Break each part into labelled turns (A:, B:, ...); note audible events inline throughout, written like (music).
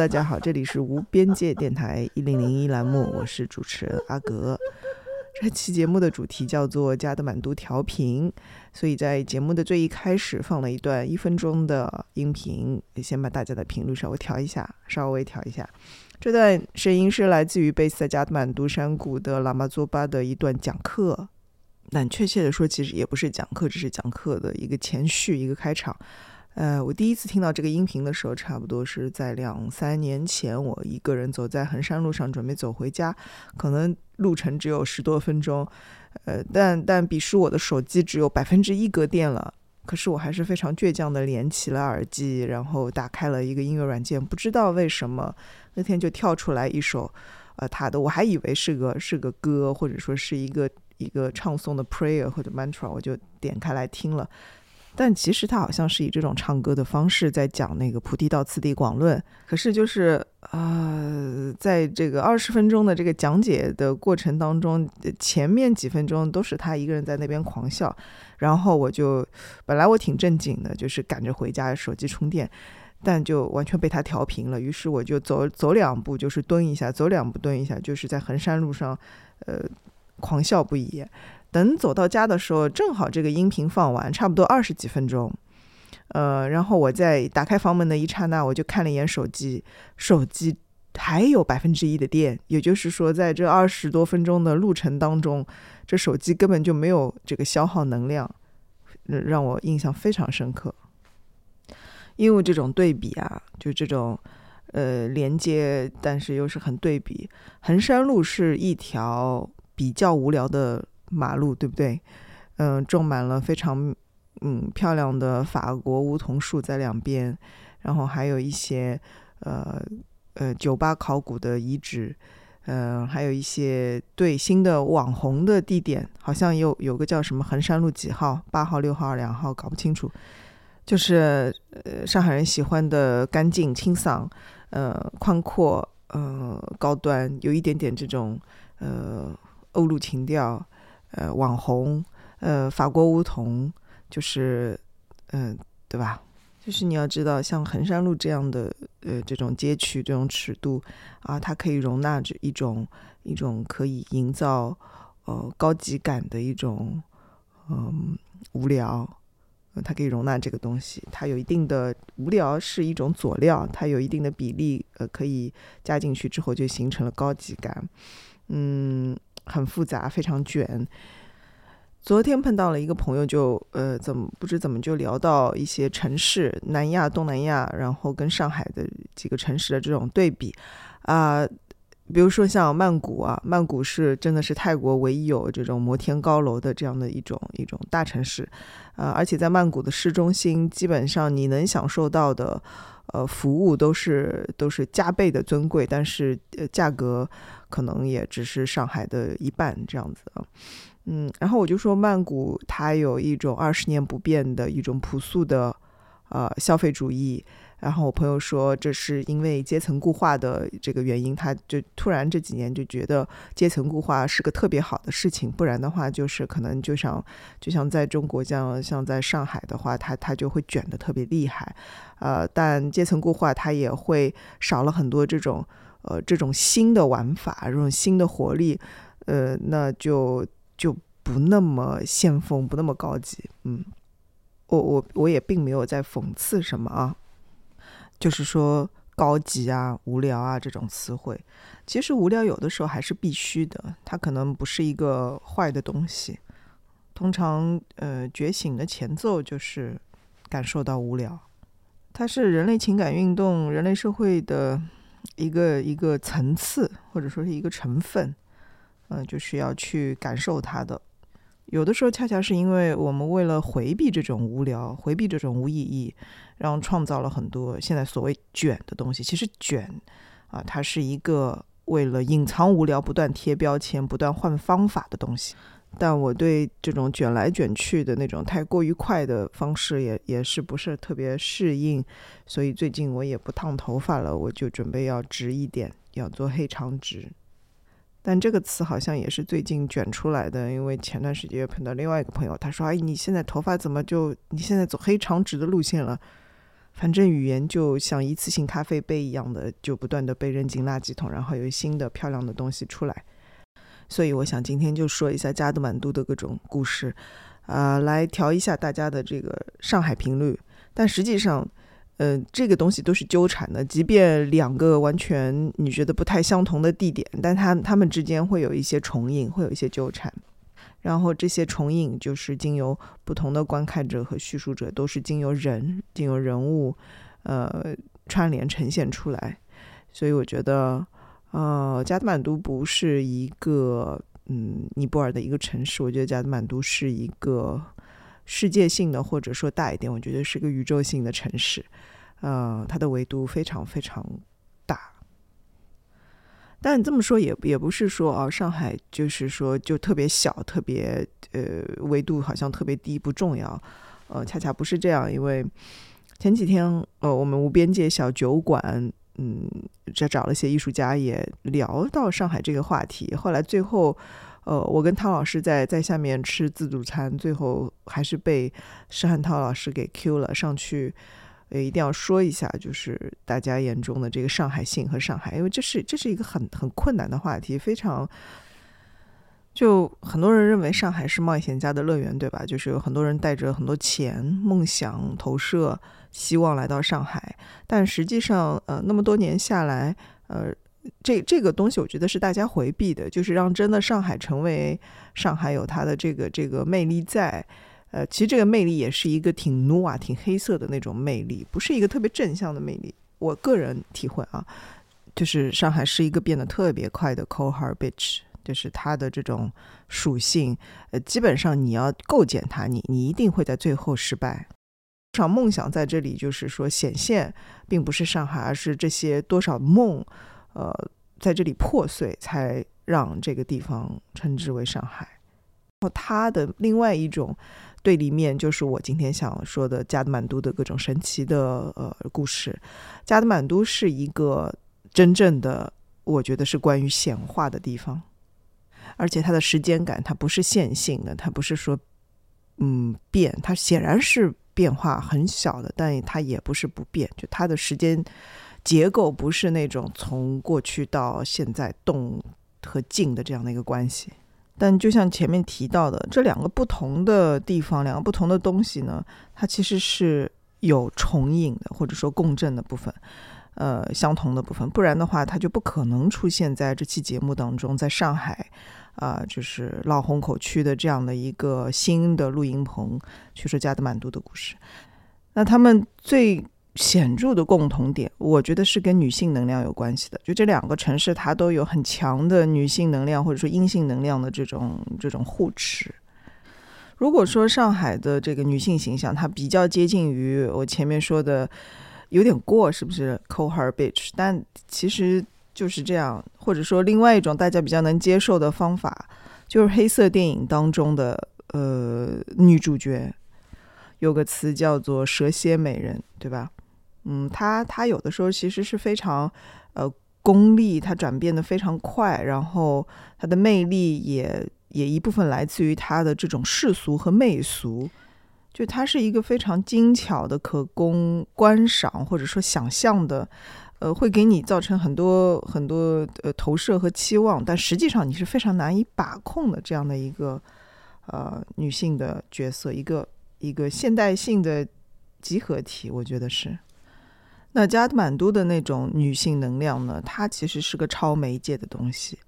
A: 大家好，这里是无边界电台一零零一栏目，我是主持人阿格。这期节目的主题叫做加德满都调频，所以在节目的最一开始放了一段一分钟的音频，先把大家的频率稍微调一下，稍微调一下。这段声音是来自于贝斯在加德满都山谷的喇嘛佐巴的一段讲课，但确切的说，其实也不是讲课，只是讲课的一个前序，一个开场。呃，我第一次听到这个音频的时候，差不多是在两三年前。我一个人走在衡山路上，准备走回家，可能路程只有十多分钟。呃，但但彼时我的手机只有百分之一格电了，可是我还是非常倔强的连起了耳机，然后打开了一个音乐软件。不知道为什么那天就跳出来一首，呃，他的，我还以为是个是个歌，或者说是一个一个唱诵的 prayer 或者 mantra，我就点开来听了。但其实他好像是以这种唱歌的方式在讲那个《菩提道次第广论》，可是就是呃，在这个二十分钟的这个讲解的过程当中，前面几分钟都是他一个人在那边狂笑，然后我就本来我挺正经的，就是赶着回家手机充电，但就完全被他调频了，于是我就走走两步就是蹲一下，走两步蹲一下，就是在衡山路上，呃，狂笑不已。等走到家的时候，正好这个音频放完，差不多二十几分钟。呃，然后我在打开房门的一刹那，我就看了一眼手机，手机还有百分之一的电，也就是说，在这二十多分钟的路程当中，这手机根本就没有这个消耗能量，让我印象非常深刻。因为这种对比啊，就这种呃连接，但是又是很对比。衡山路是一条比较无聊的。马路对不对？嗯，种满了非常嗯漂亮的法国梧桐树在两边，然后还有一些呃呃酒吧考古的遗址，嗯，还有一些对新的网红的地点，好像有有个叫什么衡山路几号，八号、六号、两号，搞不清楚。就是呃上海人喜欢的干净、清爽、呃宽阔、呃高端，有一点点这种呃欧陆情调。呃，网红，呃，法国梧桐，就是，嗯，对吧？就是你要知道，像衡山路这样的，呃，这种街区，这种尺度啊，它可以容纳着一种一种可以营造呃高级感的一种，嗯，无聊，它可以容纳这个东西。它有一定的无聊是一种佐料，它有一定的比例，呃，可以加进去之后就形成了高级感，嗯。很复杂，非常卷。昨天碰到了一个朋友，就呃，怎么不知怎么就聊到一些城市，南亚、东南亚，然后跟上海的几个城市的这种对比啊，比如说像曼谷啊，曼谷是真的是泰国唯一有这种摩天高楼的这样的一种一种大城市啊，而且在曼谷的市中心，基本上你能享受到的呃服务都是都是加倍的尊贵，但是呃价格。可能也只是上海的一半这样子啊，嗯，然后我就说曼谷它有一种二十年不变的一种朴素的呃消费主义，然后我朋友说这是因为阶层固化的这个原因，他就突然这几年就觉得阶层固化是个特别好的事情，不然的话就是可能就像就像在中国这样，像在上海的话，它它就会卷的特别厉害，呃，但阶层固化它也会少了很多这种。呃，这种新的玩法，这种新的活力，呃，那就就不那么先锋，不那么高级。嗯，我我我也并没有在讽刺什么啊，就是说高级啊、无聊啊这种词汇，其实无聊有的时候还是必须的，它可能不是一个坏的东西。通常，呃，觉醒的前奏就是感受到无聊。它是人类情感运动、人类社会的一个一个层次，或者说是一个成分，嗯，就是要去感受它的。有的时候，恰恰是因为我们为了回避这种无聊，回避这种无意义，然后创造了很多现在所谓卷的东西。其实卷啊，它是一个为了隐藏无聊，不断贴标签、不断换方法的东西。但我对这种卷来卷去的那种太过于快的方式，也也是不是特别适应。所以最近我也不烫头发了，我就准备要直一点，要做黑长直。但这个词好像也是最近卷出来的，因为前段时间碰到另外一个朋友，他说：“哎，你现在头发怎么就你现在走黑长直的路线了？”反正语言就像一次性咖啡杯一样的，就不断的被扔进垃圾桶，然后有新的漂亮的东西出来。所以我想今天就说一下加德满都的各种故事，啊，来调一下大家的这个上海频率。但实际上。嗯，这个东西都是纠缠的，即便两个完全你觉得不太相同的地点，但它它们之间会有一些重影，会有一些纠缠。然后这些重影就是经由不同的观看者和叙述者，都是经由人、经由人物，呃，串联呈现出来。所以我觉得，呃，加德满都不是一个嗯尼泊尔的一个城市，我觉得加德满都是一个。世界性的，或者说大一点，我觉得是个宇宙性的城市，呃，它的维度非常非常大。但这么说也也不是说啊，上海就是说就特别小，特别呃维度好像特别低，不重要。呃，恰恰不是这样，因为前几天呃我们无边界小酒馆，嗯，这找了一些艺术家也聊到上海这个话题，后来最后。呃，我跟汤老师在在下面吃自助餐，最后还是被施汉涛老师给 Q 了上去。呃，一定要说一下，就是大家眼中的这个上海性和上海，因为这是这是一个很很困难的话题，非常就很多人认为上海是冒险家的乐园，对吧？就是有很多人带着很多钱、梦想、投射、希望来到上海，但实际上，呃，那么多年下来，呃。这这个东西，我觉得是大家回避的，就是让真的上海成为上海有它的这个这个魅力在。呃，其实这个魅力也是一个挺怒啊、挺黑色的那种魅力，不是一个特别正向的魅力。我个人体会啊，就是上海是一个变得特别快的 cohabitch 就是它的这种属性，呃，基本上你要构建它，你你一定会在最后失败。场梦想在这里就是说显现，并不是上海，而是这些多少梦。呃，在这里破碎，才让这个地方称之为上海。然后它的另外一种对立面，就是我今天想说的加德满都的各种神奇的呃故事。加德满都是一个真正的，我觉得是关于显化的地方，而且它的时间感，它不是线性的，它不是说嗯变，它显然是变化很小的，但它也不是不变，就它的时间。结构不是那种从过去到现在动和静的这样的一个关系，但就像前面提到的，这两个不同的地方，两个不同的东西呢，它其实是有重影的，或者说共振的部分，呃，相同的部分，不然的话，它就不可能出现在这期节目当中，在上海啊，就是老虹口区的这样的一个新的录音棚，去说加德满都的故事。那他们最。显著的共同点，我觉得是跟女性能量有关系的。就这两个城市，它都有很强的女性能量，或者说阴性能量的这种这种护持。如果说上海的这个女性形象，它比较接近于我前面说的，有点过，是不是 cold hard bitch？但其实就是这样，或者说另外一种大家比较能接受的方法，就是黑色电影当中的呃女主角，有个词叫做蛇蝎美人，对吧？嗯，她她有的时候其实是非常，呃，功利，她转变的非常快，然后她的魅力也也一部分来自于她的这种世俗和媚俗，就她是一个非常精巧的、可供观赏或者说想象的，呃，会给你造成很多很多呃投射和期望，但实际上你是非常难以把控的这样的一个呃女性的角色，一个一个现代性的集合体，我觉得是。那加德满都的那种女性能量呢？它其实是个超媒介的东西，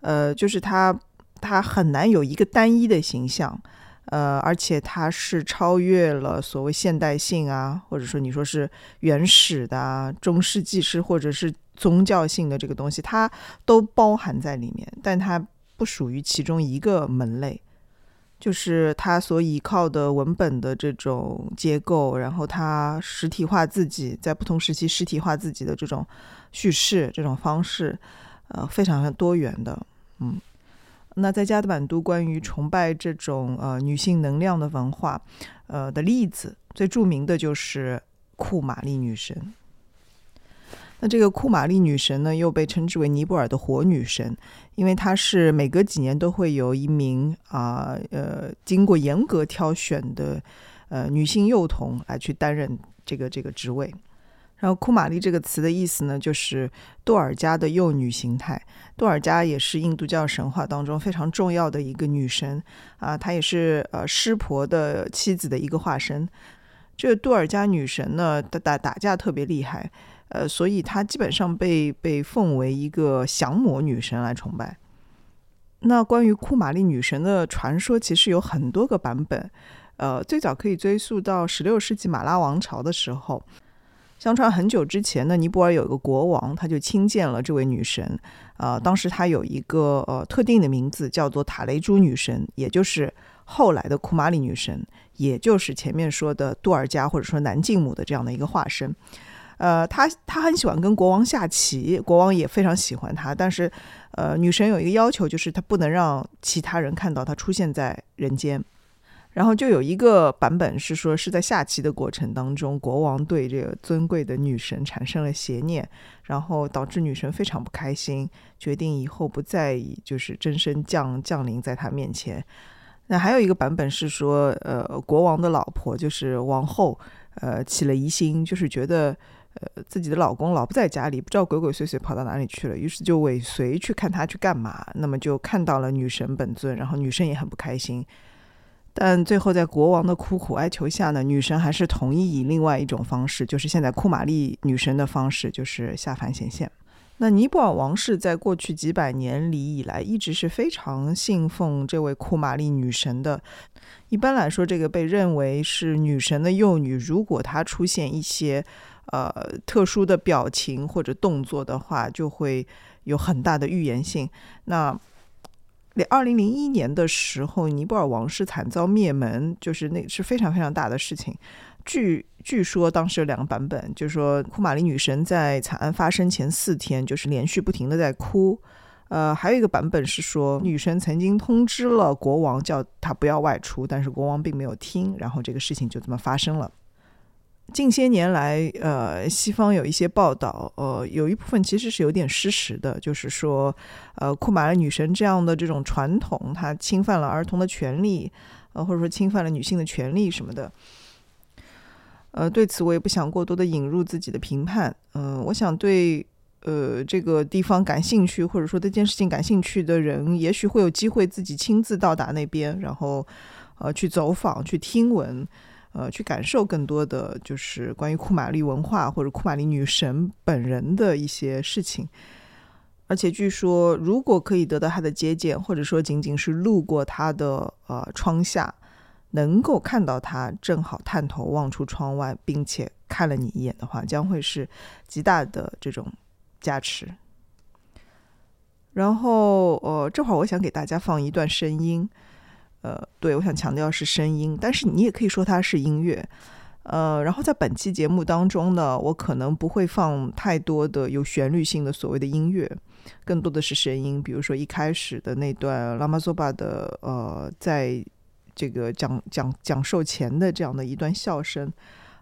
A: 呃，就是它它很难有一个单一的形象，呃，而且它是超越了所谓现代性啊，或者说你说是原始的、中世纪式或者是宗教性的这个东西，它都包含在里面，但它不属于其中一个门类。就是它所依靠的文本的这种结构，然后它实体化自己在不同时期实体化自己的这种叙事这种方式，呃，非常多元的，嗯。那在加德满都关于崇拜这种呃女性能量的文化，呃的例子，最著名的就是库玛丽女神。那这个库玛丽女神呢，又被称之为尼泊尔的火女神，因为她是每隔几年都会有一名啊呃经过严格挑选的呃女性幼童来去担任这个这个职位。然后库玛丽这个词的意思呢，就是多尔加的幼女形态。多尔加也是印度教神话当中非常重要的一个女神啊，她也是呃湿婆的妻子的一个化身。这个多尔加女神呢，打打打架特别厉害。呃，所以她基本上被被奉为一个降魔女神来崇拜。那关于库玛丽女神的传说，其实有很多个版本。呃，最早可以追溯到十六世纪马拉王朝的时候。相传很久之前呢，尼泊尔有一个国王，他就亲见了这位女神。呃，当时她有一个呃特定的名字，叫做塔雷珠女神，也就是后来的库玛里女神，也就是前面说的杜尔加或者说南静母的这样的一个化身。呃，他他很喜欢跟国王下棋，国王也非常喜欢他。但是，呃，女神有一个要求，就是她不能让其他人看到她出现在人间。然后就有一个版本是说，是在下棋的过程当中，国王对这个尊贵的女神产生了邪念，然后导致女神非常不开心，决定以后不再以就是真身降降临在她面前。那还有一个版本是说，呃，国王的老婆就是王后，呃，起了疑心，就是觉得。呃，自己的老公老不在家里，不知道鬼鬼祟祟跑到哪里去了，于是就尾随去看他去干嘛。那么就看到了女神本尊，然后女神也很不开心。但最后在国王的苦苦哀求下呢，女神还是同意以另外一种方式，就是现在库玛丽女神的方式，就是下凡显现。那尼泊尔王室在过去几百年里以来，一直是非常信奉这位库玛丽女神的。一般来说，这个被认为是女神的幼女，如果她出现一些。呃，特殊的表情或者动作的话，就会有很大的预言性。那二零零一年的时候，尼泊尔王室惨遭灭门，就是那是非常非常大的事情。据据说当时有两个版本，就是说库玛丽女神在惨案发生前四天，就是连续不停的在哭。呃，还有一个版本是说，女神曾经通知了国王，叫他不要外出，但是国王并没有听，然后这个事情就这么发生了。近些年来，呃，西方有一些报道，呃，有一部分其实是有点失实的，就是说，呃，库玛尔女神这样的这种传统，它侵犯了儿童的权利，呃，或者说侵犯了女性的权利什么的。呃，对此我也不想过多的引入自己的评判。嗯，我想对呃这个地方感兴趣，或者说这件事情感兴趣的人，也许会有机会自己亲自到达那边，然后呃去走访，去听闻。呃，去感受更多的就是关于库玛丽文化或者库玛丽女神本人的一些事情，而且据说，如果可以得到她的接见，或者说仅仅是路过她的呃窗下，能够看到她正好探头望出窗外，并且看了你一眼的话，将会是极大的这种加持。然后，呃，这会儿我想给大家放一段声音。呃，对，我想强调是声音，但是你也可以说它是音乐。呃，然后在本期节目当中呢，我可能不会放太多的有旋律性的所谓的音乐，更多的是声音。比如说一开始的那段拉玛佐巴的呃，在这个讲讲讲授前的这样的一段笑声，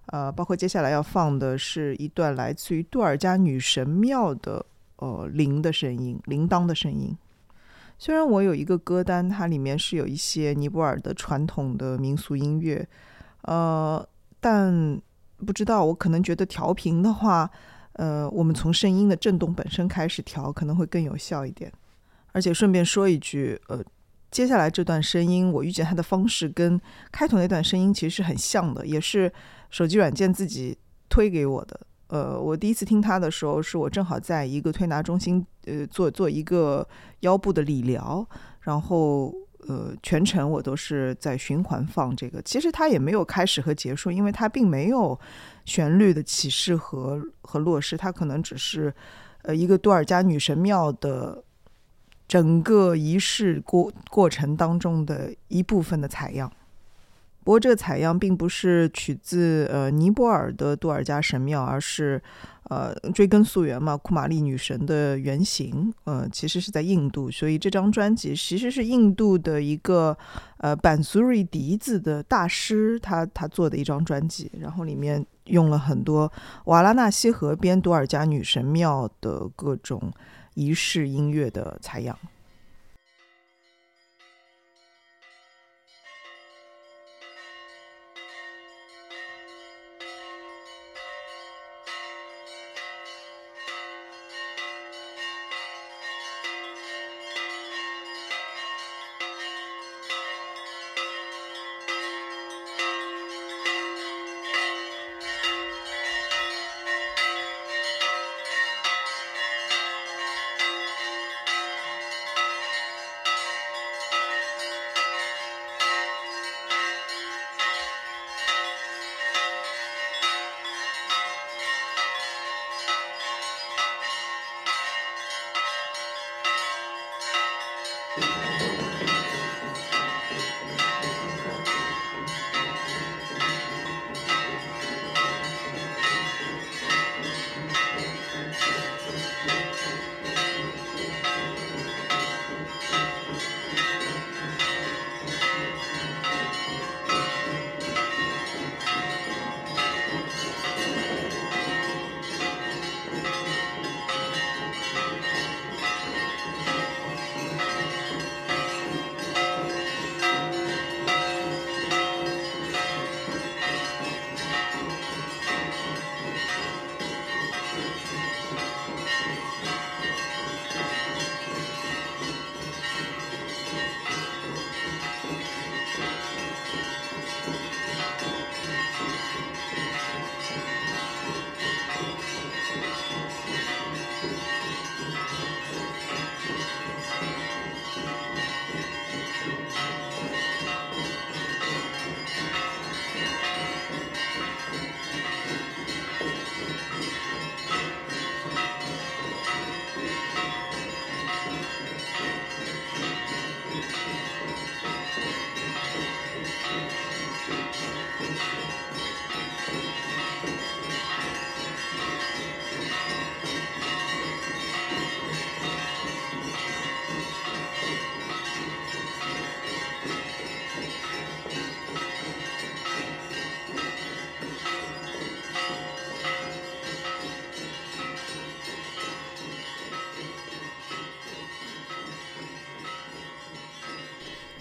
A: 呃，包括接下来要放的是一段来自于杜尔加女神庙的呃铃的声音，铃铛的声音。虽然我有一个歌单，它里面是有一些尼泊尔的传统的民俗音乐，呃，但不知道我可能觉得调频的话，呃，我们从声音的震动本身开始调，可能会更有效一点。而且顺便说一句，呃，接下来这段声音，我遇见它的方式跟开头那段声音其实是很像的，也是手机软件自己推给我的。呃，我第一次听他的时候，是我正好在一个推拿中心，呃，做做一个腰部的理疗，然后呃，全程我都是在循环放这个。其实它也没有开始和结束，因为它并没有旋律的起势和和落势，它可能只是呃一个多尔加女神庙的整个仪式过过程当中的一部分的采样。不过这个采样并不是取自呃尼泊尔的多尔加神庙，而是呃追根溯源嘛，库玛丽女神的原型，呃其实是在印度，所以这张专辑其实是印度的一个呃板苏瑞笛子的大师他他做的一张专辑，然后里面用了很多瓦拉纳西河边多尔加女神庙的各种仪式音乐的采样。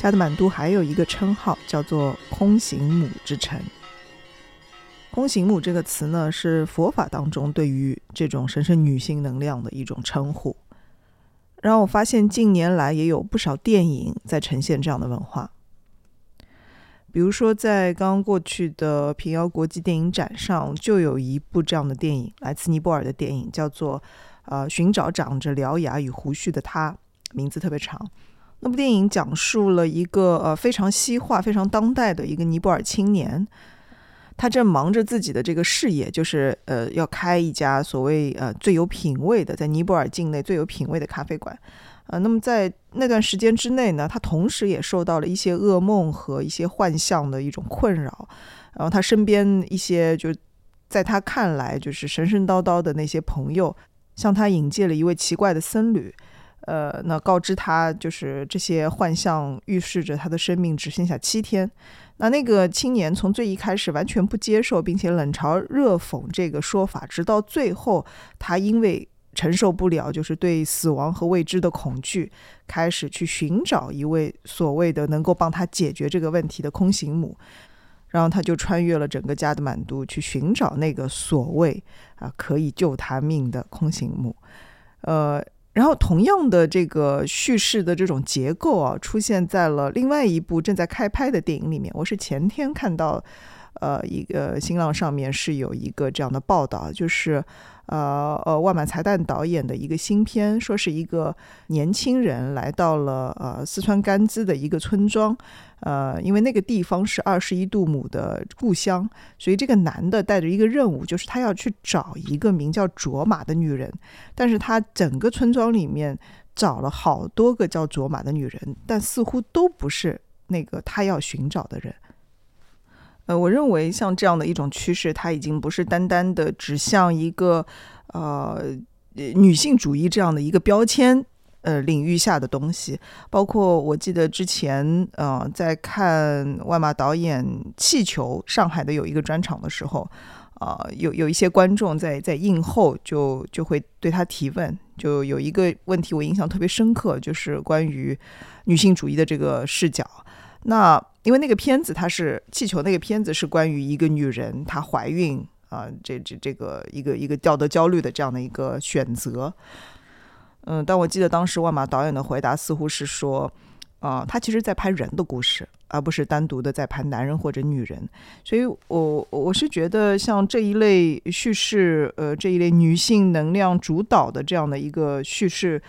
A: 加德满都还有一个称号叫做“空行母之城”。空行母这个词呢，是佛法当中对于这种神圣女性能量的一种称呼。然后我发现近年来也有不少电影在呈现这样的文化。比如说，在刚刚过去的平遥国际电影展上，就有一部这样的电影，来自尼泊尔的电影，叫做《呃寻找长着獠牙与胡须的他》，名字特别长。那部电影讲述了一个呃非常西化、非常当代的一个尼泊尔青年，他正忙着自己的这个事业，就是呃要开一家所谓呃最有品位的在尼泊尔境内最有品位的咖啡馆，呃，那么在那段时间之内呢，他同时也受到了一些噩梦和一些幻象的一种困扰，然后他身边一些就在他看来就是神神叨叨的那些朋友，向他引荐了一位奇怪的僧侣。呃，那告知他就是这些幻象预示着他的生命只剩下七天。那那个青年从最一开始完全不接受，并且冷嘲热讽这个说法，直到最后他因为承受不了就是对死亡和未知的恐惧，开始去寻找一位所谓的能够帮他解决这个问题的空行母，然后他就穿越了整个加德满都去寻找那个所谓啊可以救他命的空行母，呃。然后，同样的这个叙事的这种结构啊，出现在了另外一部正在开拍的电影里面。我是前天看到，呃一个新浪上面是有一个这样的报道，就是呃呃万马才旦导演的一个新片，说是一个年轻人来到了呃四川甘孜的一个村庄，呃因为那个地方是二十一度母的故乡，所以这个男的带着一个任务，就是他要去找一个名叫卓玛的女人，但是他整个村庄里面找了好多个叫卓玛的女人，但似乎都不是那个他要寻找的人。呃，我认为像这样的一种趋势，它已经不是单单的指向一个呃女性主义这样的一个标签呃领域下的东西。包括我记得之前呃在看万马导演《气球》上海的有一个专场的时候，啊有有一些观众在在映后就就会对他提问，就有一个问题我印象特别深刻，就是关于女性主义的这个视角。那因为那个片子它是气球，那个片子是关于一个女人她怀孕啊，这这这个一个一个道德焦虑的这样的一个选择。嗯，但我记得当时万马导演的回答似乎是说，啊，他其实在拍人的故事，而不是单独的在拍男人或者女人。所以，我我是觉得像这一类叙事，呃，这一类女性能量主导的这样的一个叙事。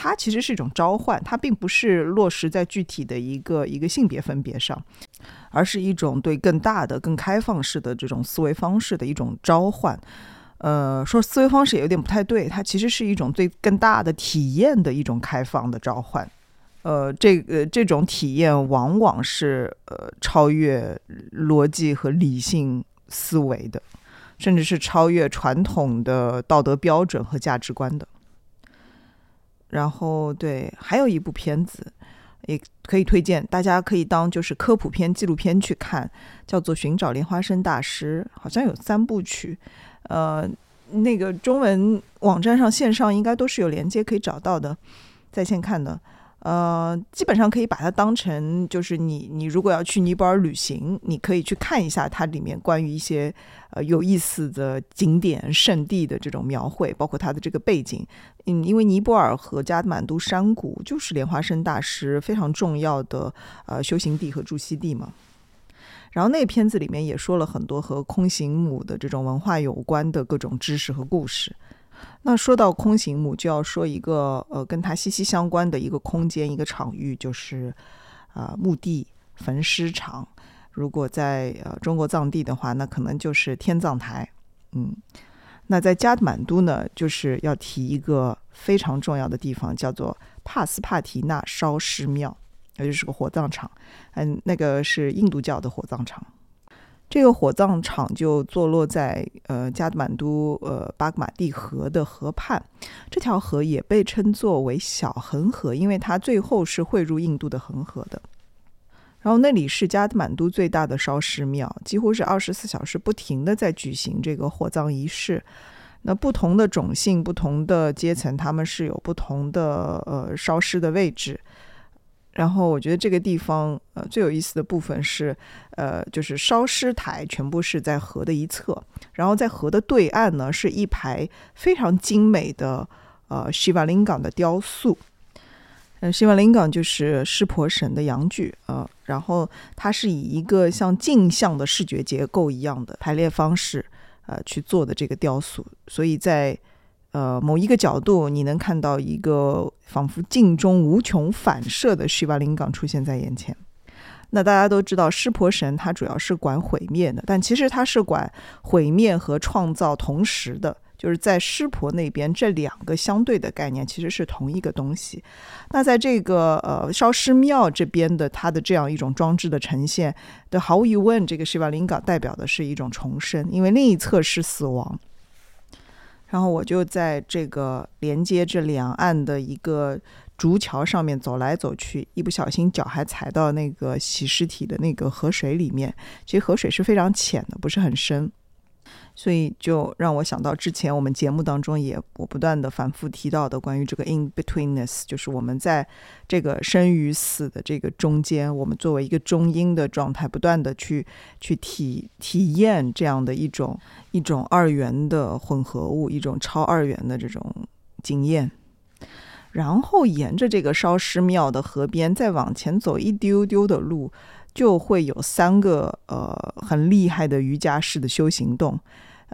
A: 它其实是一种召唤，它并不是落实在具体的一个一个性别分别上，而是一种对更大的、更开放式的这种思维方式的一种召唤。呃，说思维方式也有点不太对，它其实是一种对更大的体验的一种开放的召唤。呃，这个这种体验往往是呃超越逻辑和理性思维的，甚至是超越传统的道德标准和价值观的。然后对，还有一部片子也可以推荐，大家可以当就是科普片、纪录片去看，叫做《寻找莲花生大师》，好像有三部曲，呃，那个中文网站上线上应该都是有连接可以找到的，在线看的。呃，基本上可以把它当成，就是你你如果要去尼泊尔旅行，你可以去看一下它里面关于一些呃有意思的景点圣地的这种描绘，包括它的这个背景。嗯，因为尼泊尔和加德满都山谷就是莲花生大师非常重要的呃修行地和住息地嘛。然后那片子里面也说了很多和空行母的这种文化有关的各种知识和故事。那说到空行母，就要说一个呃，跟它息息相关的一个空间、一个场域，就是啊墓地、焚尸场。如果在呃中国藏地的话，那可能就是天葬台。嗯，那在加满都呢，就是要提一个非常重要的地方，叫做帕斯帕提纳烧尸庙，也就是个火葬场。嗯，那个是印度教的火葬场。这个火葬场就坐落在呃加德满都呃巴格马蒂河的河畔，这条河也被称作为小恒河，因为它最后是汇入印度的恒河的。然后那里是加德满都最大的烧尸庙，几乎是二十四小时不停的在举行这个火葬仪式。那不同的种姓、不同的阶层，他们是有不同的呃烧尸的位置。然后我觉得这个地方，呃，最有意思的部分是，呃，就是烧尸台全部是在河的一侧，然后在河的对岸呢，是一排非常精美的，呃，西瓦林港的雕塑。呃，西瓦林港就是湿婆神的阳具啊，然后它是以一个像镜像的视觉结构一样的排列方式，呃，去做的这个雕塑，所以在。呃，某一个角度，你能看到一个仿佛镜中无穷反射的须巴林港出现在眼前。那大家都知道，湿婆神他主要是管毁灭的，但其实他是管毁灭和创造同时的，就是在湿婆那边，这两个相对的概念其实是同一个东西。那在这个呃烧尸庙这边的它的这样一种装置的呈现，的毫无疑问，这个须巴林港代表的是一种重生，因为另一侧是死亡。然后我就在这个连接这两岸的一个竹桥上面走来走去，一不小心脚还踩到那个洗尸体的那个河水里面。其实河水是非常浅的，不是很深。所以就让我想到之前我们节目当中也我不断的反复提到的关于这个 in betweenness，就是我们在这个生与死的这个中间，我们作为一个中阴的状态，不断的去去体体验这样的一种一种二元的混合物，一种超二元的这种经验。然后沿着这个烧尸庙的河边再往前走一丢丢的路。就会有三个呃很厉害的瑜伽式的修行洞，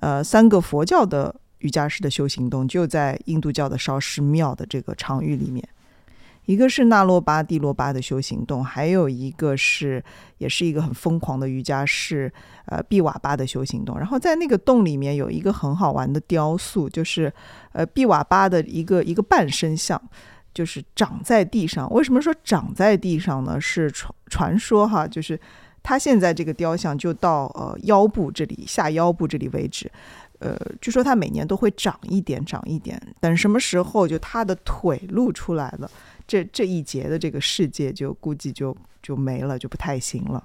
A: 呃，三个佛教的瑜伽式的修行洞就在印度教的烧尸庙的这个场域里面。一个是那罗巴蒂罗巴的修行洞，还有一个是也是一个很疯狂的瑜伽士，呃，毕瓦巴的修行洞。然后在那个洞里面有一个很好玩的雕塑，就是呃毕瓦巴的一个一个半身像，就是长在地上。为什么说长在地上呢？是传传说哈，就是他现在这个雕像就到呃腰部这里下腰部这里为止。呃，据说他每年都会长一点长一点，等什么时候就他的腿露出来了。这这一节的这个世界就估计就就没了，就不太行了。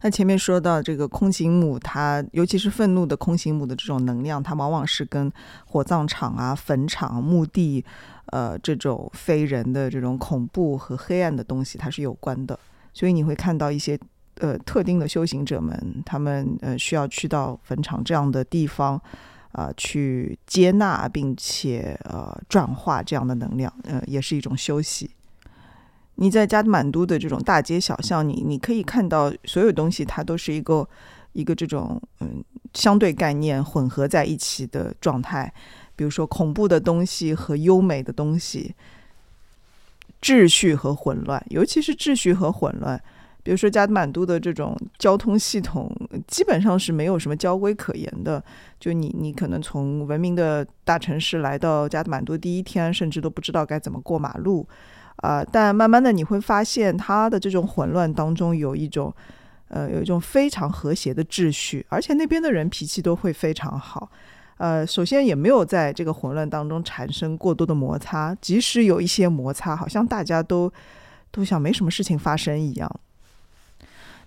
A: 那前面说到这个空行母，它尤其是愤怒的空行母的这种能量，它往往是跟火葬场啊、坟场、墓地，呃，这种非人的这种恐怖和黑暗的东西，它是有关的。所以你会看到一些呃特定的修行者们，他们呃需要去到坟场这样的地方。啊，去接纳并且呃转化这样的能量，呃，也是一种休息。你在加德满都的这种大街小巷，你你可以看到所有东西，它都是一个一个这种嗯相对概念混合在一起的状态。比如说恐怖的东西和优美的东西，秩序和混乱，尤其是秩序和混乱。比如说加德满都的这种交通系统，基本上是没有什么交规可言的。就你，你可能从文明的大城市来到加德满都第一天，甚至都不知道该怎么过马路，啊！但慢慢的你会发现，他的这种混乱当中有一种，呃，有一种非常和谐的秩序，而且那边的人脾气都会非常好。呃，首先也没有在这个混乱当中产生过多的摩擦，即使有一些摩擦，好像大家都都像没什么事情发生一样。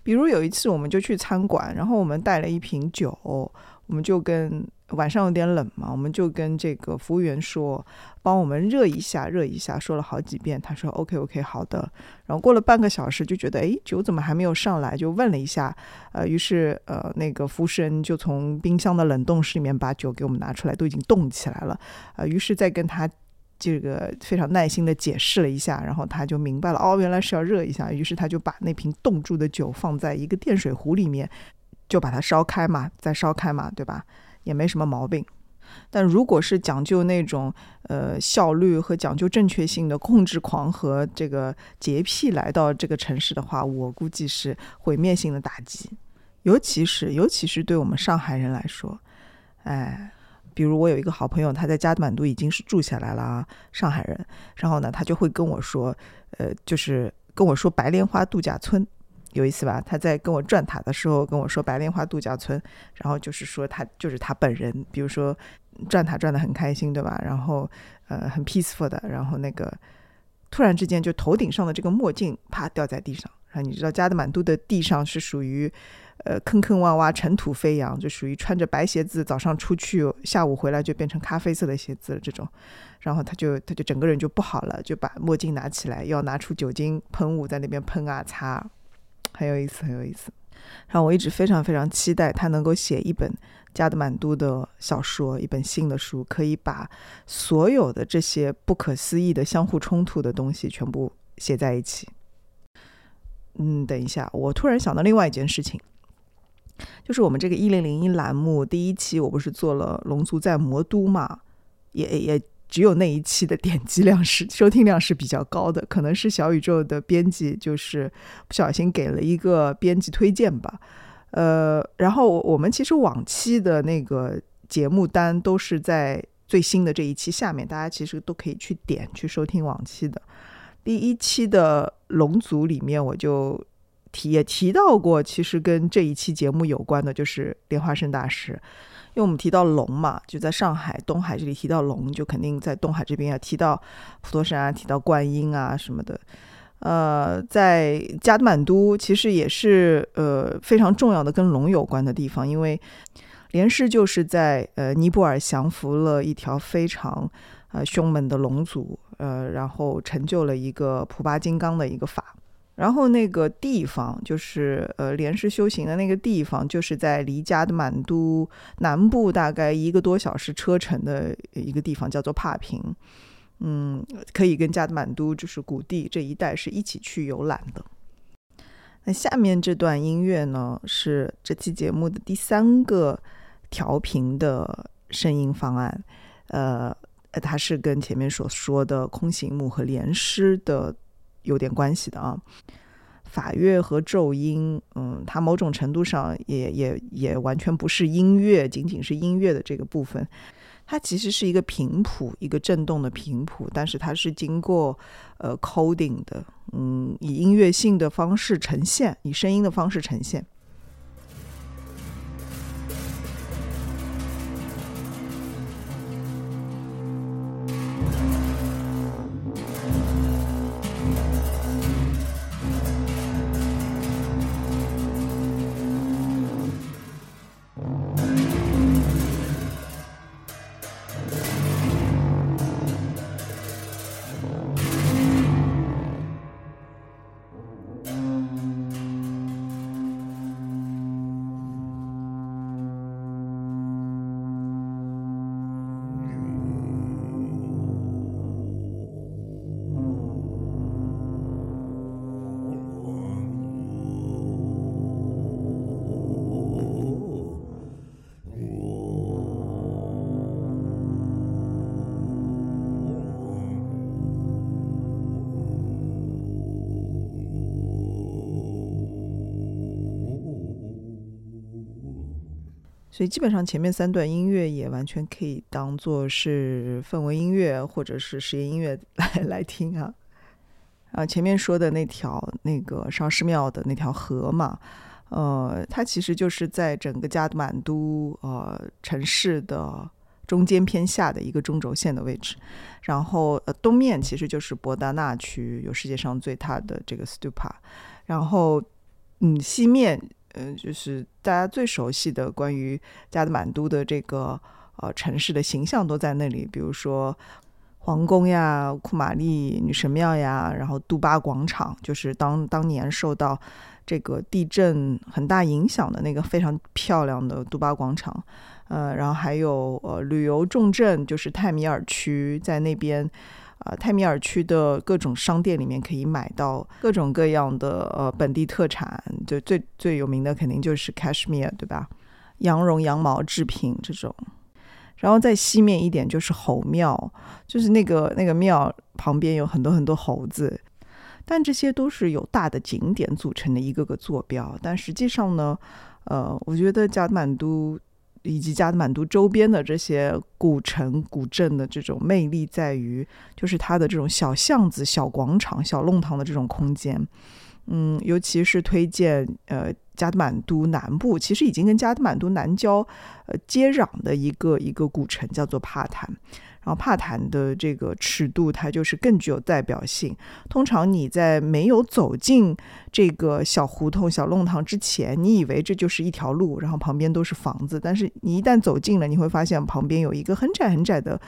A: 比如有一次，我们就去餐馆，然后我们带了一瓶酒，我们就跟晚上有点冷嘛，我们就跟这个服务员说，帮我们热一下，热一下，说了好几遍，他说 OK OK 好的。然后过了半个小时，就觉得哎酒怎么还没有上来，就问了一下，呃，于是呃那个服务生就从冰箱的冷冻室里面把酒给我们拿出来，都已经冻起来了，呃，于是再跟他。这个非常耐心的解释了一下，然后他就明白了，哦，原来是要热一下。于是他就把那瓶冻住的酒放在一个电水壶里面，就把它烧开嘛，再烧开嘛，对吧？也没什么毛病。但如果是讲究那种呃效率和讲究正确性的控制狂和这个洁癖来到这个城市的话，我估计是毁灭性的打击，尤其是尤其是对我们上海人来说，哎。比如我有一个好朋友，他在加德满都已经是住下来了啊，上海人。然后呢，他就会跟我说，呃，就是跟我说白莲花度假村，有意思吧？他在跟我转塔的时候跟我说白莲花度假村，然后就是说他就是他本人，比如说转塔转的很开心，对吧？然后呃很 peaceful 的，然后那个突然之间就头顶上的这个墨镜啪掉在地上，然后你知道加德满都的地上是属于。呃，坑坑洼洼，尘土飞扬，就属于穿着白鞋子，早上出去，下午回来就变成咖啡色的鞋子了这种。然后他就他就整个人就不好了，就把墨镜拿起来，要拿出酒精喷雾在那边喷啊擦，很有意思，很有意思。然后我一直非常非常期待他能够写一本加德满都的小说，一本新的书，可以把所有的这些不可思议的相互冲突的东西全部写在一起。嗯，等一下，我突然想到另外一件事情。就是我们这个一零零一栏目第一期，我不是做了龙族在魔都嘛，也也只有那一期的点击量是收听量是比较高的，可能是小宇宙的编辑就是不小心给了一个编辑推荐吧，呃，然后我们其实往期的那个节目单都是在最新的这一期下面，大家其实都可以去点去收听往期的第一期的龙族里面，我就。提也提到过，其实跟这一期节目有关的，就是莲花生大师，因为我们提到龙嘛，就在上海东海这里提到龙，就肯定在东海这边要提到普陀山啊，提到观音啊什么的。呃，在加德满都其实也是呃非常重要的跟龙有关的地方，因为莲师就是在呃尼泊尔降服了一条非常呃凶猛的龙族，呃，然后成就了一个普巴金刚的一个法。然后那个地方就是呃莲师修行的那个地方，就是在离加德满都南部大概一个多小时车程的一个地方，叫做帕平。嗯，可以跟加德满都就是谷地这一带是一起去游览的。那下面这段音乐呢，是这期节目的第三个调频的声音方案。呃，它是跟前面所说的空行母和莲师的有点关系的啊。法乐和咒音，嗯，它某种程度上也也也完全不是音乐，仅仅是音乐的这个部分。它其实是一个频谱，一个震动的频谱，但是它是经过呃 coding 的，嗯，以音乐性的方式呈现，以声音的方式呈现。所以基本上前面三段音乐也完全可以当做是氛围音乐或者是实验音乐来 (laughs) 来听啊。啊，前面说的那条那个上师庙的那条河嘛，呃，它其实就是在整个加德满都呃城市的中间偏下的一个中轴线的位置。然后呃东面其实就是博达纳区，有世界上最大的这个 stupa。然后嗯西面。嗯，就是大家最熟悉的关于加德满都的这个呃城市的形象都在那里，比如说皇宫呀、库玛丽女神庙呀，然后杜巴广场，就是当当年受到这个地震很大影响的那个非常漂亮的杜巴广场。呃，然后还有呃旅游重镇，就是泰米尔区，在那边。啊，泰米尔区的各种商店里面可以买到各种各样的呃本地特产，就最最有名的肯定就是 cashmere，对吧？羊绒、羊毛制品这种。然后在西面一点就是猴庙，就是那个那个庙旁边有很多很多猴子，但这些都是有大的景点组成的一个个坐标。但实际上呢，呃，我觉得加满都。以及加德满都周边的这些古城、古镇的这种魅力，在于就是它的这种小巷子、小广场、小弄堂的这种空间。嗯，尤其是推荐呃加德满都南部，其实已经跟加德满都南郊呃接壤的一个一个古城，叫做帕坦。然后帕坦的这个尺度，它就是更具有代表性。通常你在没有走进这个小胡同、小弄堂之前，你以为这就是一条路，然后旁边都是房子。但是你一旦走近了，你会发现旁边有一个很窄很窄的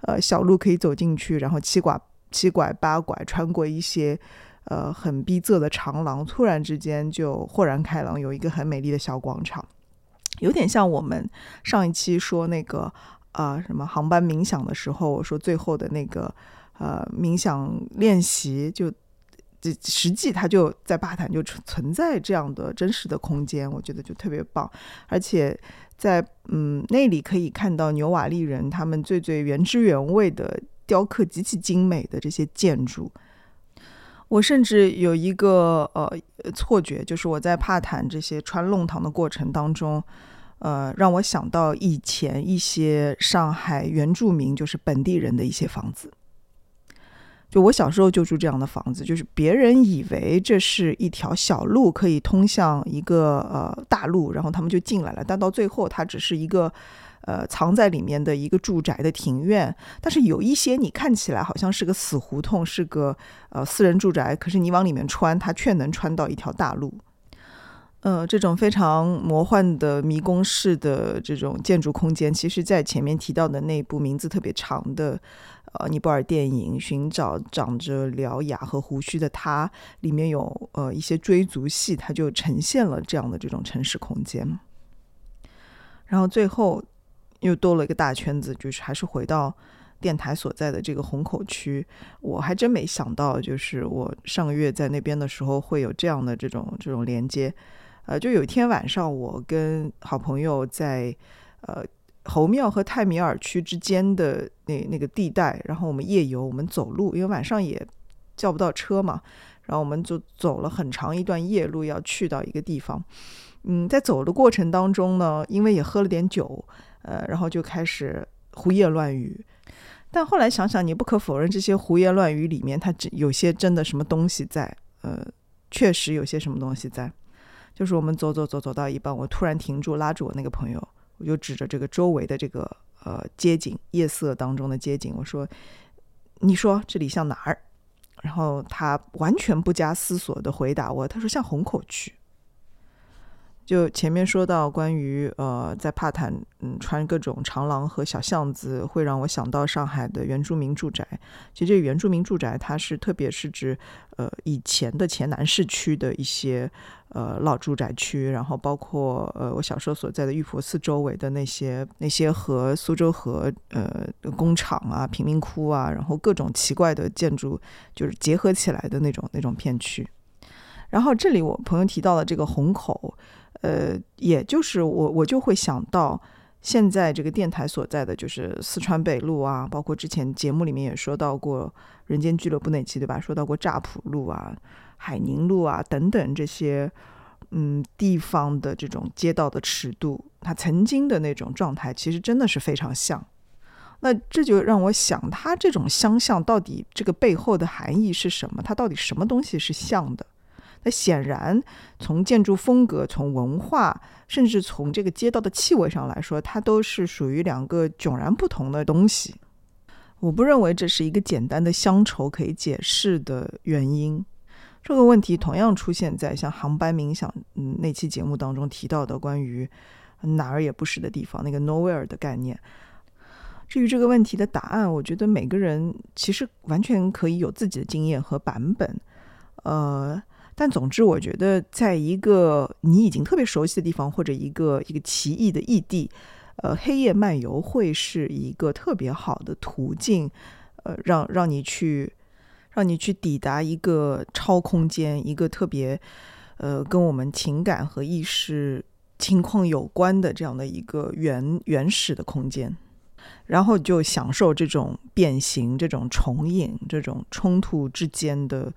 A: 呃小路可以走进去，然后七拐七拐八拐穿过一些呃很逼仄的长廊，突然之间就豁然开朗，有一个很美丽的小广场，有点像我们上一期说那个。啊，什么航班冥想的时候，我说最后的那个呃冥想练习，就这实际它就在巴坦就存存在这样的真实的空间，我觉得就特别棒。而且在嗯那里可以看到牛瓦利人他们最最原汁原味的雕刻极其精美的这些建筑。我甚至有一个呃错觉，就是我在帕坦这些穿弄堂的过程当中。呃，让我想到以前一些上海原住民，就是本地人的一些房子。就我小时候就住这样的房子，就是别人以为这是一条小路，可以通向一个呃大路，然后他们就进来了。但到最后，它只是一个呃藏在里面的一个住宅的庭院。但是有一些你看起来好像是个死胡同，是个呃私人住宅，可是你往里面穿，它却能穿到一条大路。呃，这种非常魔幻的迷宫式的这种建筑空间，其实，在前面提到的那部名字特别长的呃尼泊尔电影《寻找长着獠牙和胡须的他》里面有呃一些追逐戏，它就呈现了这样的这种城市空间。然后最后又兜了一个大圈子，就是还是回到电台所在的这个虹口区，我还真没想到，就是我上个月在那边的时候会有这样的这种这种连接。呃，就有一天晚上，我跟好朋友在呃侯庙和泰米尔区之间的那那个地带，然后我们夜游，我们走路，因为晚上也叫不到车嘛，然后我们就走了很长一段夜路，要去到一个地方。嗯，在走的过程当中呢，因为也喝了点酒，呃，然后就开始胡言乱语。但后来想想，你不可否认，这些胡言乱语里面，它有些真的什么东西在。呃，确实有些什么东西在。就是我们走走走走到一半，我突然停住，拉住我那个朋友，我就指着这个周围的这个呃街景，夜色当中的街景，我说：“你说这里像哪儿？”然后他完全不加思索的回答我：“他说像虹口区。”就前面说到关于呃，在帕坦嗯穿各种长廊和小巷子，会让我想到上海的原住民住宅。其实这原住民住宅，它是特别是指呃以前的前南市区的一些呃老住宅区，然后包括呃我小时候所在的玉佛寺周围的那些那些和苏州河呃工厂啊、贫民窟啊，然后各种奇怪的建筑就是结合起来的那种那种片区。然后这里我朋友提到了这个虹口。呃，也就是我我就会想到，现在这个电台所在的就是四川北路啊，包括之前节目里面也说到过人间俱乐部那期对吧？说到过乍浦路啊、海宁路啊等等这些嗯地方的这种街道的尺度，它曾经的那种状态，其实真的是非常像。那这就让我想，它这种相像到底这个背后的含义是什么？它到底什么东西是像的？显然，从建筑风格、从文化，甚至从这个街道的气味上来说，它都是属于两个迥然不同的东西。我不认为这是一个简单的乡愁可以解释的原因。这个问题同样出现在像航班冥想嗯那期节目当中提到的关于哪儿也不是的地方那个 nowhere 的概念。至于这个问题的答案，我觉得每个人其实完全可以有自己的经验和版本。呃。但总之，我觉得在一个你已经特别熟悉的地方，或者一个一个奇异的异地，呃，黑夜漫游会是一个特别好的途径，呃，让让你去让你去抵达一个超空间，一个特别呃跟我们情感和意识情况有关的这样的一个原原始的空间，然后就享受这种变形、这种重影、这种冲突之间的。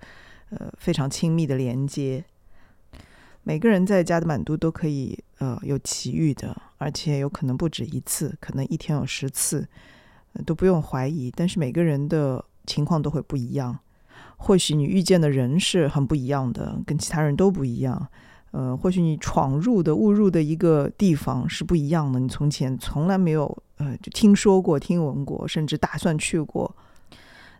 A: 呃，非常亲密的连接。每个人在加德满都都可以呃有奇遇的，而且有可能不止一次，可能一天有十次，都不用怀疑。但是每个人的情况都会不一样。或许你遇见的人是很不一样的，跟其他人都不一样。呃，或许你闯入的、误入的一个地方是不一样的，你从前从来没有呃就听说过、听闻过，甚至打算去过。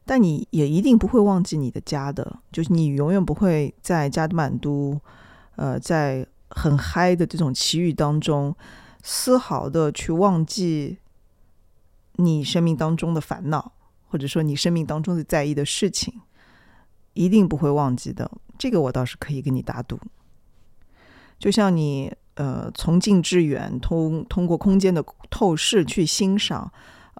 A: 但你也一定不会忘记你的家的，就是你永远不会在加德满都，呃，在很嗨的这种奇遇当中，丝毫的去忘记你生命当中的烦恼，或者说你生命当中的在意的事情，一定不会忘记的。这个我倒是可以跟你打赌。就像你呃从近至远，通通过空间的透视去欣赏。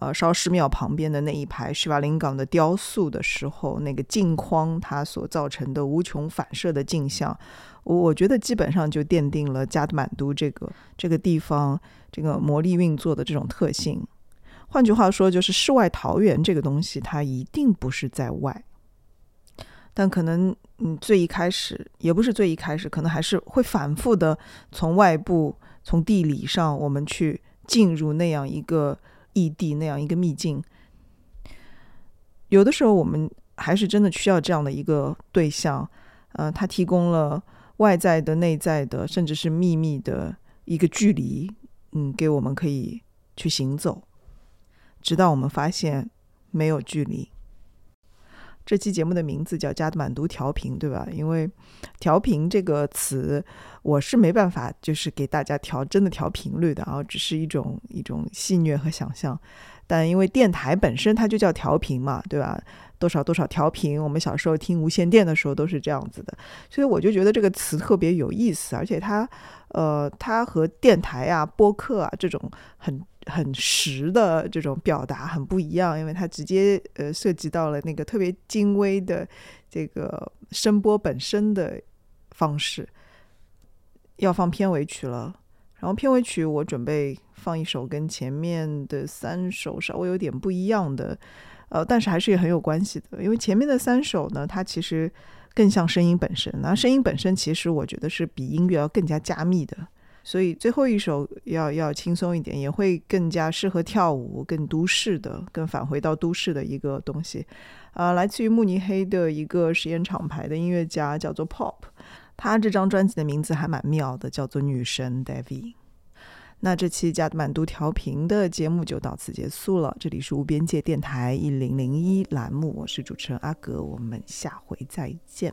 A: 呃，烧尸庙旁边的那一排施瓦林港的雕塑的时候，那个镜框它所造成的无穷反射的镜像，我我觉得基本上就奠定了加德满都这个这个地方这个魔力运作的这种特性。换句话说，就是世外桃源这个东西，它一定不是在外，但可能嗯，最一开始也不是最一开始，可能还是会反复的从外部从地理上我们去进入那样一个。异地那样一个秘境，有的时候我们还是真的需要这样的一个对象，呃，他提供了外在的、内在的，甚至是秘密的一个距离，嗯，给我们可以去行走，直到我们发现没有距离。这期节目的名字叫《加德满都调频》，对吧？因为“调频”这个词，我是没办法就是给大家调真的调频率的啊，只是一种一种戏谑和想象。但因为电台本身它就叫调频嘛，对吧？多少多少调频，我们小时候听无线电的时候都是这样子的，所以我就觉得这个词特别有意思，而且它，呃，它和电台啊、播客啊这种很很实的这种表达很不一样，因为它直接呃涉及到了那个特别精微的这个声波本身的方式。要放片尾曲了，然后片尾曲我准备放一首跟前面的三首稍微有点不一样的，呃，但是还是也很有关系的，因为前面的三首呢，它其实更像声音本身，那声音本身其实我觉得是比音乐要更加加密的。所以最后一首要要轻松一点，也会更加适合跳舞，更都市的，更返回到都市的一个东西。啊，来自于慕尼黑的一个实验厂牌的音乐家，叫做 Pop。他这张专辑的名字还蛮妙的，叫做《女神 d a v i 那这期加满都调频的节目就到此结束了。这里是无边界电台一零零一栏目，我是主持人阿格，我们下回再见。